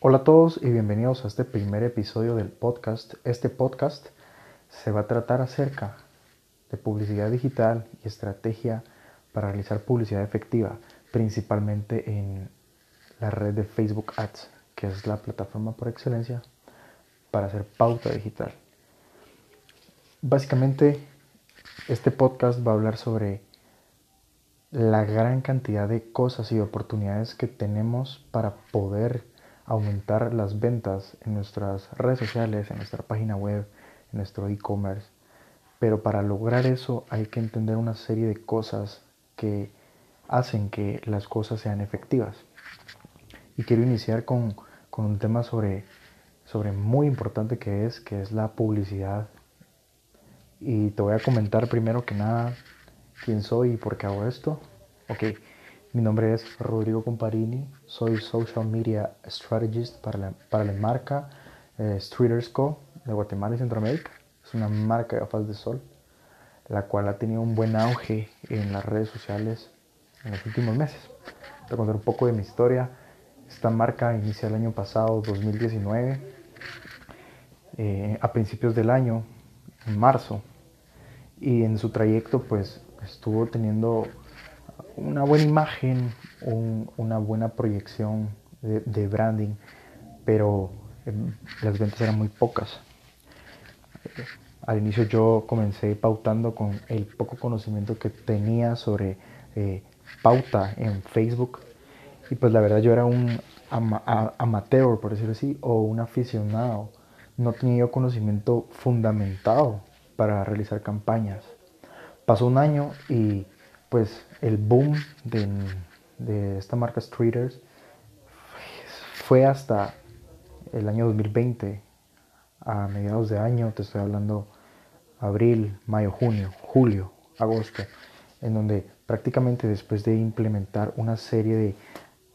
Hola a todos y bienvenidos a este primer episodio del podcast. Este podcast se va a tratar acerca de publicidad digital y estrategia para realizar publicidad efectiva, principalmente en la red de Facebook Ads, que es la plataforma por excelencia para hacer pauta digital. Básicamente, este podcast va a hablar sobre la gran cantidad de cosas y oportunidades que tenemos para poder aumentar las ventas en nuestras redes sociales, en nuestra página web, en nuestro e-commerce. Pero para lograr eso hay que entender una serie de cosas que hacen que las cosas sean efectivas. Y quiero iniciar con, un tema sobre, sobre muy importante que es, que es la publicidad. Y te voy a comentar primero que nada quién soy y por qué hago esto. Ok, mi nombre es Rodrigo Comparini, soy Social Media Strategist para la, para la marca eh, Streeters Co. de Guatemala y Centroamérica. Es una marca de gafas de sol, la cual ha tenido un buen auge en las redes sociales en los últimos meses. Te contar un poco de mi historia. Esta marca inicia el año pasado, 2019, eh, a principios del año, en marzo, y en su trayecto pues estuvo teniendo una buena imagen, una buena proyección de, branding, pero em, las ventas eran muy pocas. Al inicio yo comencé pautando con el poco conocimiento que tenía sobre eh, pauta en Facebook y pues la verdad yo era un amateur, por decirlo así, o un aficionado. No tenía conocimiento fundamentado para realizar campañas. Pasó un año y pues el boom de, esta marca Streeters fue hasta el año 2020, a mediados de año, te estoy hablando abril, mayo, junio, julio, agosto, en donde prácticamente después de implementar una serie de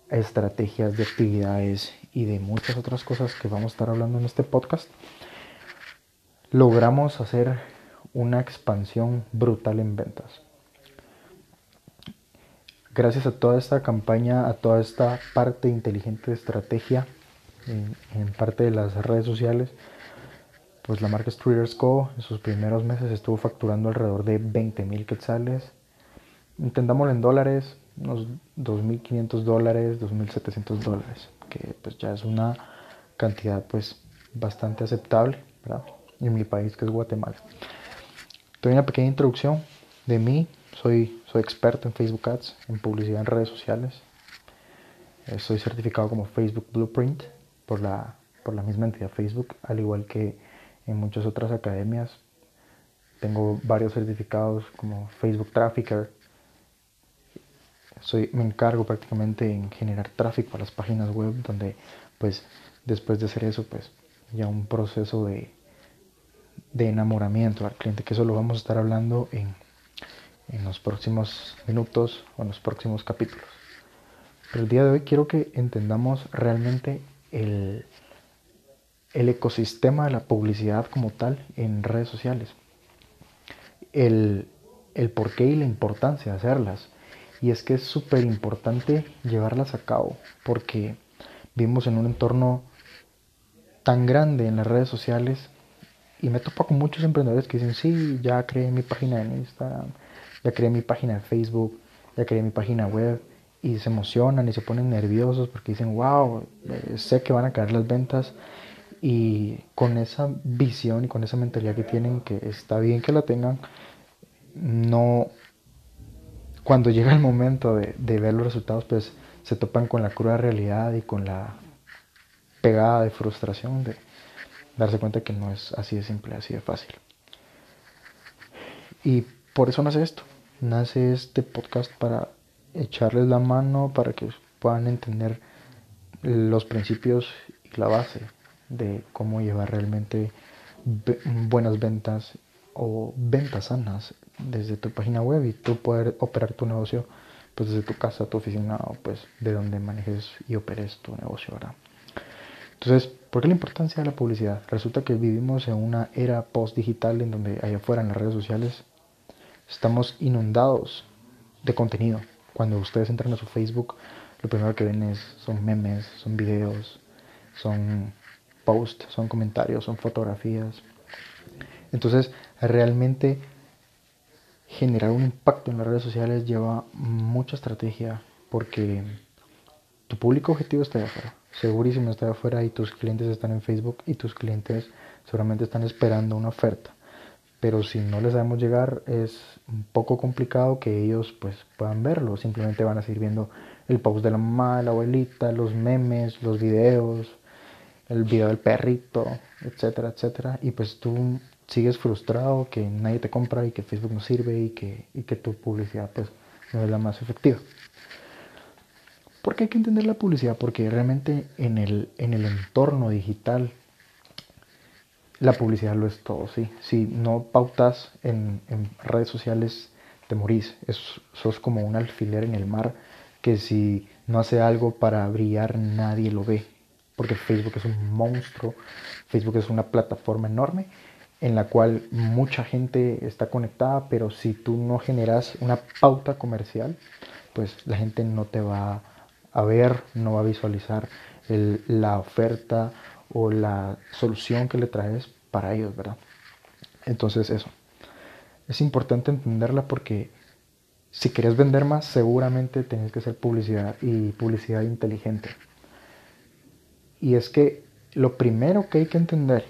estrategias de actividades y de muchas otras cosas que vamos a estar hablando en este podcast, logramos hacer una expansión brutal en ventas gracias a toda esta campaña, a toda esta parte inteligente de estrategia en, parte de las redes sociales, pues la marca Streeters Co. en sus primeros meses estuvo facturando alrededor de 20 mil quetzales. Intentámoslo en dólares, unos 2.500 dólares, 2.700 dólares, que pues ya es una cantidad pues bastante aceptable, ¿verdad? En mi país que es Guatemala. Doy una pequeña introducción de mí, soy, soy experto en Facebook Ads, en publicidad en redes sociales. Eh, soy certificado como Facebook Blueprint por la, por la misma entidad Facebook, al igual que en muchas otras academias. Tengo varios certificados como Facebook Trafficker. Soy, me encargo prácticamente en generar tráfico a las páginas web, donde pues después de hacer eso, pues ya un proceso de, de enamoramiento al cliente, que eso lo vamos a estar hablando en en los próximos minutos o en los próximos capítulos. Pero el día de hoy quiero que entendamos realmente el, el ecosistema de la publicidad como tal en redes sociales. El, el porqué y la importancia de hacerlas. Y es que es súper importante llevarlas a cabo porque vivimos en un entorno tan grande en las redes sociales y me topo con muchos emprendedores que dicen, sí, ya creé mi página en Instagram, ya creé mi página de Facebook, ya creé mi página web y se emocionan y se ponen nerviosos porque dicen, wow, eh, sé que van a caer las ventas y con esa visión y con esa mentalidad que tienen, que está bien que la tengan, no, cuando llega el momento de, de ver los resultados, pues se topan con la cruda realidad y con la pegada de frustración de darse cuenta que no es así de simple, así de fácil. Y por eso nace esto nace este podcast para echarles la mano, para que puedan entender los principios y la base de cómo llevar realmente buenas ventas o ventas sanas desde tu página web y tú poder operar tu negocio pues desde tu casa, tu oficina o pues de donde manejes y operes tu negocio, ¿verdad? Entonces, ¿por qué la importancia de la publicidad? Resulta que vivimos en una era post digital en donde allá afuera en las redes sociales Estamos inundados de contenido. Cuando ustedes entran a su Facebook, lo primero que ven es, son memes, son videos, son posts, son comentarios, son fotografías. Entonces, realmente generar un impacto en las redes sociales lleva mucha estrategia porque tu público objetivo está de afuera, segurísimo está de afuera y tus clientes están en Facebook y tus clientes seguramente están esperando una oferta. Pero si no les sabemos llegar es un poco complicado que ellos pues puedan verlo, simplemente van a seguir viendo el post de la mamá, la abuelita, los memes, los videos, el video del perrito, etcétera, etcétera. Y pues tú sigues frustrado que nadie te compra y que Facebook no sirve y que, y que tu publicidad pues no es la más efectiva. ¿Por qué hay que entender la publicidad? Porque realmente en el, en el entorno digital la publicidad lo es todo, ¿sí? Si no pautas en, redes sociales, te morís. Es, sos como un alfiler en el mar que si no hace algo para brillar, nadie lo ve. Porque Facebook es un monstruo, Facebook es una plataforma enorme en la cual mucha gente está conectada, pero si tú no generas una pauta comercial, pues la gente no te va a ver, no va a visualizar la oferta o la solución que le traes para ellos, ¿verdad? Entonces eso. Es importante entenderla porque si quieres vender más, seguramente tienes que hacer publicidad y publicidad inteligente. Y es que lo primero que hay que entender,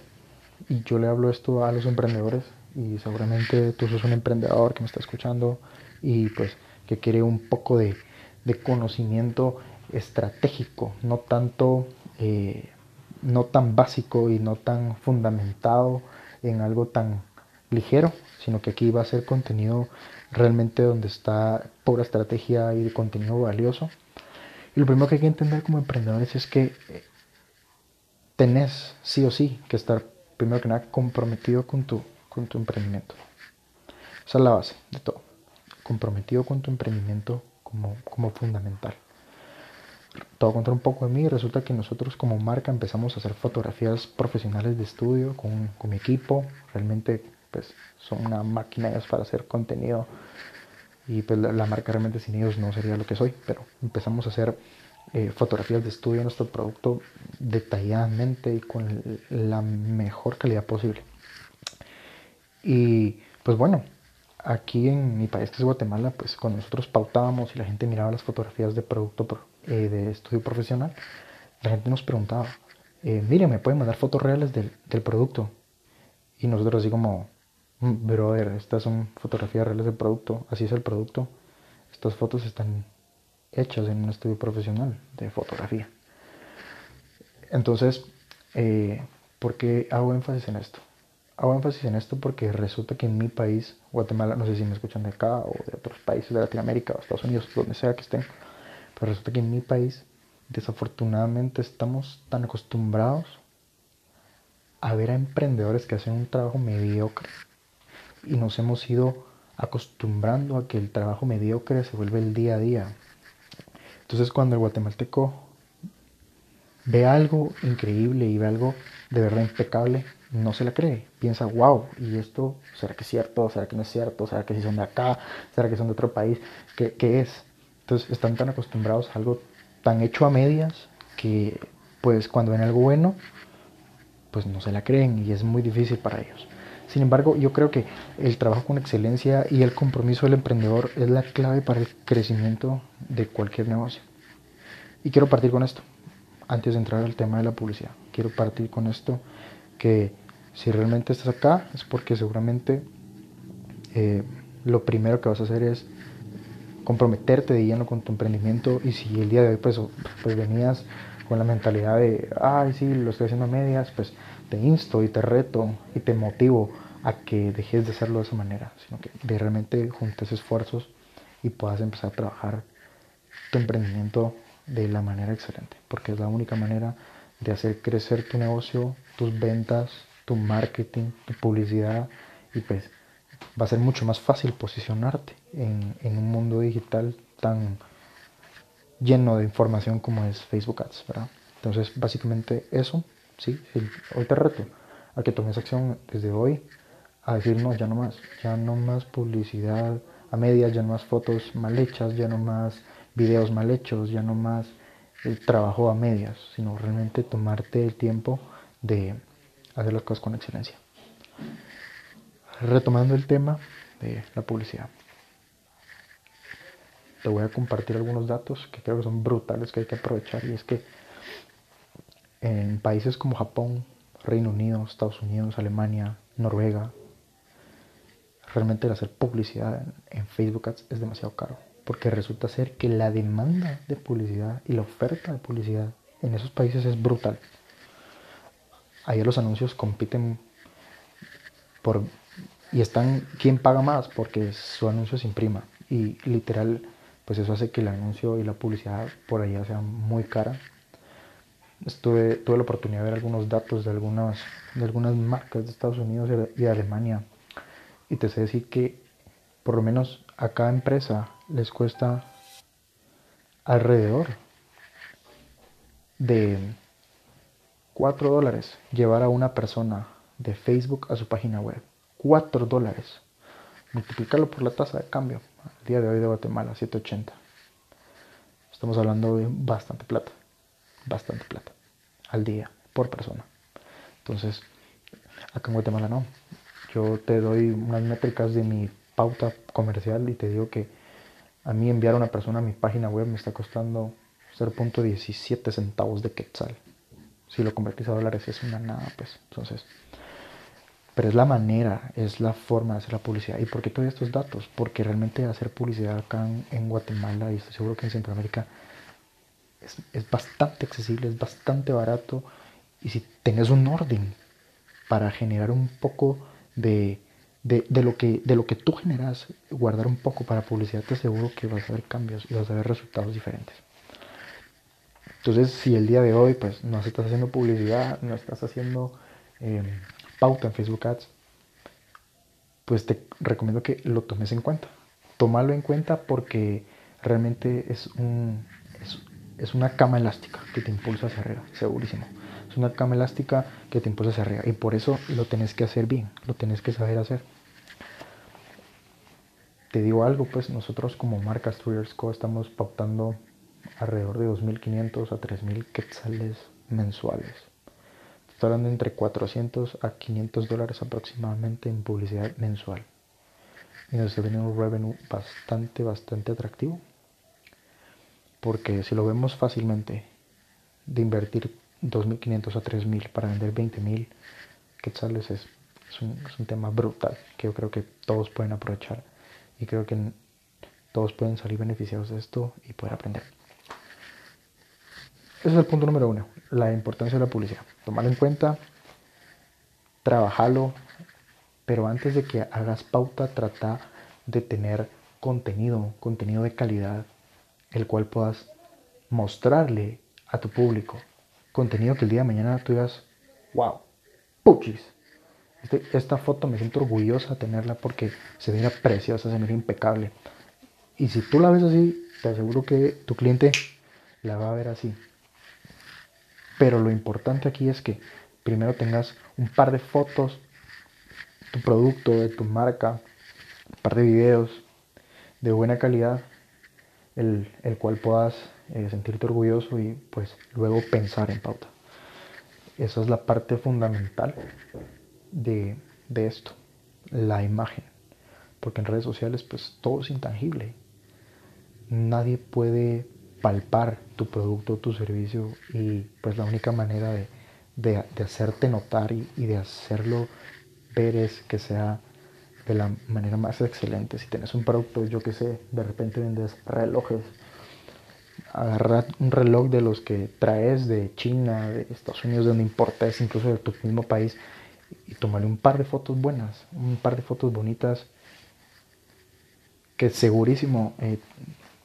y yo le hablo esto a los emprendedores, y seguramente tú sos un emprendedor que me está escuchando y pues que quiere un poco de, conocimiento estratégico, no tanto, eh, no tan básico y no tan fundamentado en algo tan ligero, sino que aquí va a ser contenido realmente donde está pura estrategia y contenido valioso. Y lo primero que hay que entender como emprendedores es que eh, tenés sí o sí que estar primero que nada comprometido con tu, con tu emprendimiento. Esa es la base de todo. Comprometido con tu emprendimiento como, como fundamental. Te voy a contar un poco de mí. Resulta que nosotros como marca empezamos a hacer fotografías profesionales de estudio con, con mi equipo. Realmente pues son una máquina para hacer contenido y pues la, marca realmente sin ellos no sería lo que soy, pero empezamos a hacer eh, fotografías de estudio de nuestro producto detalladamente y con la mejor calidad posible. Y pues bueno, aquí en mi país que es Guatemala, pues cuando nosotros pautábamos y la gente miraba las fotografías de producto eh, de estudio profesional, la gente nos preguntaba, eh, mire, ¿me pueden mandar fotos reales del, del producto? Y nosotros así como, Mm, brother, estas son fotografías reales del producto, así es el producto. Estas fotos están hechas en un estudio profesional de fotografía. Entonces, eh, ¿por qué hago énfasis en esto? Hago énfasis en esto porque resulta que en mi país, Guatemala, no sé si me escuchan de acá o de otros países de Latinoamérica o Estados Unidos, donde sea que estén, pero resulta que en mi país, desafortunadamente, estamos tan acostumbrados a ver a emprendedores que hacen un trabajo mediocre y nos hemos ido acostumbrando a que el trabajo mediocre se vuelve el día a día. Entonces cuando el guatemalteco ve algo increíble y ve algo de verdad impecable, no se la cree. Piensa, wow, ¿y esto será que es cierto? ¿Será que no es cierto? ¿Será que si son de acá? ¿Será que son de otro país? ¿Qué, qué es? Entonces están tan acostumbrados a algo tan hecho a medias que pues cuando ven algo bueno, pues no se la creen y es muy difícil para ellos. Sin embargo, yo creo que el trabajo con excelencia y el compromiso del emprendedor es la clave para el crecimiento de cualquier negocio. Y quiero partir con esto, antes de entrar al tema de la publicidad. Quiero partir con esto, que si realmente estás acá es porque seguramente eh, lo primero que vas a hacer es comprometerte de lleno con tu emprendimiento y si el día de hoy pues, pues venías con la mentalidad de, ay, sí, lo estoy haciendo a medias, pues te insto y te reto y te motivo a que dejes de hacerlo de esa manera, sino que de realmente juntes esfuerzos y puedas empezar a trabajar tu emprendimiento de la manera excelente, porque es la única manera de hacer crecer tu negocio, tus ventas, tu marketing, tu publicidad y pues va a ser mucho más fácil posicionarte en, un mundo digital tan lleno de información como es Facebook Ads. Entonces, básicamente eso, sí, hoy te reto a que tomes acción desde hoy a decir, no, ya no más, ya no más publicidad a medias, ya no más fotos mal hechas, ya no más videos mal hechos, ya no más el trabajo a medias, sino realmente tomarte el tiempo de hacer las cosas con excelencia. Retomando el tema de la publicidad. Te voy a compartir algunos datos que creo que son brutales que hay que aprovechar y es que en países como Japón, Reino Unido, Estados Unidos, Alemania, Noruega, realmente el hacer publicidad en Facebook Ads es demasiado caro porque resulta ser que la demanda de publicidad y la oferta de publicidad en esos países es brutal. Ahí los anuncios compiten por y están quién paga más porque su anuncio se imprima y literal pues eso hace que el anuncio y la publicidad por allá sea muy cara. Estuve, tuve la oportunidad de ver algunos datos de algunas, de algunas marcas de Estados Unidos y de Alemania y te sé decir que por lo menos a cada empresa les cuesta alrededor de 4 dólares llevar a una persona de Facebook a su página web. 4 dólares. Multiplicarlo por la tasa de cambio. El día de hoy de Guatemala, 7.80. Estamos hablando de bastante plata. Bastante plata. Al día, por persona. Entonces, acá en Guatemala no. Yo te doy unas métricas de mi pauta comercial y te digo que a mí enviar a una persona a mi página web me está costando 0.17 centavos de quetzal. Si lo convertís a dólares es una nada, pues. Entonces, pero es la manera, es la forma de hacer la publicidad. ¿Y por qué todos estos datos? Porque realmente hacer publicidad acá en, Guatemala y estoy seguro que en Centroamérica es, es, bastante accesible, es bastante barato. Y si tenés un orden para generar un poco de, lo que, de lo que tú generas, guardar un poco para publicidad, te aseguro que vas a ver cambios y vas a ver resultados diferentes. Entonces, si el día de hoy pues no estás haciendo publicidad, no estás haciendo em, pauta en Facebook Ads, pues te recomiendo que lo tomes en cuenta. Tómalo en cuenta porque realmente es, un, es, una cama elástica que te impulsa hacia arriba, segurísimo. Es una cama elástica que te impulsa hacia arriba. Y por eso lo tenés que hacer bien, lo tenés que saber hacer. Te digo algo, pues nosotros como marca Streeters Co estamos pautando alrededor de 2.500 a 3.000 quetzales mensuales. Hablando entre 400 a 500 dólares aproximadamente en publicidad mensual. Y nos está teniendo un revenue bastante, bastante atractivo. Porque si lo vemos fácilmente, de invertir 2.500 a 3.000 para vender 20.000 quetzales es, es, un, es un tema brutal que yo creo que todos pueden aprovechar y creo que todos pueden salir beneficiados de esto y poder aprender. Ese es el punto número uno, la importancia de la publicidad. Tomarlo en cuenta, trabajarlo, pero antes de que hagas pauta, trata de tener contenido, contenido de calidad, el cual puedas mostrarle a tu público contenido que el día de mañana tú digas, wow, puchis. Este, esta foto me siento orgullosa de tenerla porque se mira preciosa, se mira impecable. Y si tú la ves así, te aseguro que tu cliente la va a ver así. Pero lo importante aquí es que primero tengas un par de fotos, tu producto, de tu marca, un par de videos de buena calidad, el, el cual puedas eh, sentirte orgulloso y pues luego pensar en pauta. Esa es la parte fundamental de, de esto, la imagen. Porque en redes sociales pues todo es intangible. Nadie puede palpar tu producto tu servicio y pues la única manera de, de, hacerte notar y, de hacerlo ver es que sea de la manera más excelente. Si tienes un producto, yo que sé, de repente vendes relojes agarrar un reloj de los que traes de China, de Estados Unidos, de donde importes, incluso de tu mismo país, y tomarle un par de fotos buenas, un par de fotos bonitas, que segurísimo eh,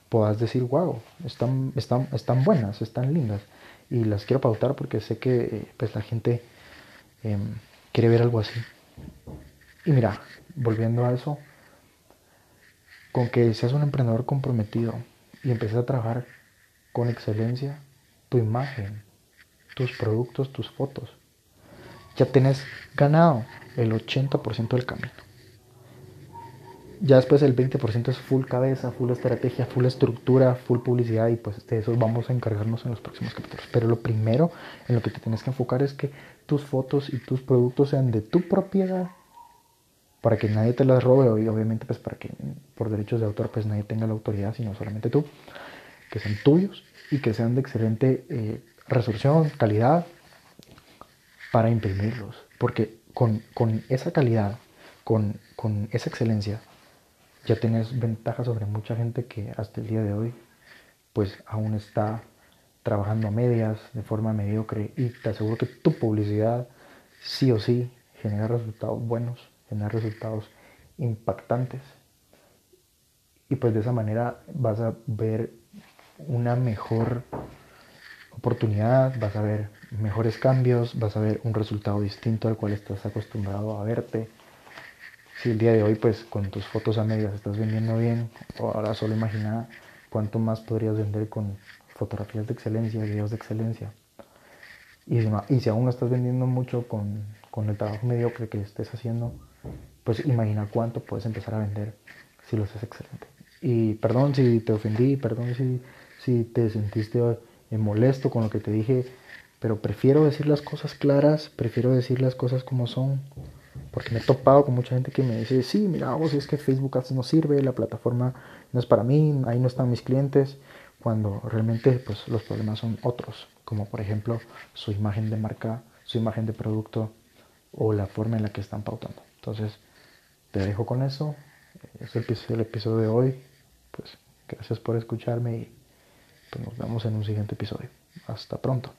puedas decir, wow, están, están, están buenas, están lindas, y las quiero pautar porque sé que eh, pues, la gente em, quiere ver algo así. Y mira, volviendo a eso, con que seas un emprendedor comprometido y empieces a trabajar con excelencia tu imagen, tus productos, tus fotos. Ya tienes ganado el 80% del camino. Ya después el 20% es full cabeza, full estrategia, full estructura, full publicidad y pues de eso vamos a encargarnos en los próximos capítulos. Pero lo primero en lo que te tienes que enfocar es que tus fotos y tus productos sean de tu propiedad para que nadie te las robe y obviamente pues para que por derechos de autor pues nadie tenga la autoridad sino solamente tú, que sean tuyos y que sean de excelente eh, resolución, calidad para imprimirlos. Porque con, con esa calidad, con, con esa excelencia, ya tienes ventaja sobre mucha gente que hasta el día de hoy pues aún está trabajando a medias, de forma mediocre y te aseguro que tu publicidad sí o sí genera resultados buenos, genera resultados impactantes. Y pues de esa manera vas a ver una mejor oportunidad, vas a ver mejores cambios, vas a ver un resultado distinto al cual estás acostumbrado a verte si el día de hoy pues con tus fotos a medias estás vendiendo bien, ahora solo imagina cuánto más podrías vender con fotografías de excelencia, videos de excelencia. Y si, y si aún estás vendiendo mucho con, con, el trabajo mediocre que estés haciendo, pues imagina cuánto puedes empezar a vender si lo haces excelente. Y perdón si te ofendí, perdón si, si te sentiste eh, molesto con lo que te dije, pero prefiero decir las cosas claras, prefiero decir las cosas como son, porque me he topado con mucha gente que me dice, sí, mira, vos es que Facebook Ads no sirve, la plataforma no es para mí, ahí no están mis clientes, cuando realmente pues, los problemas son otros, como por ejemplo su imagen de marca, su imagen de producto o la forma en la que están pautando. Entonces, te dejo con eso. Es el episodio de hoy. Pues gracias por escucharme y pues, nos vemos en un siguiente episodio. Hasta pronto.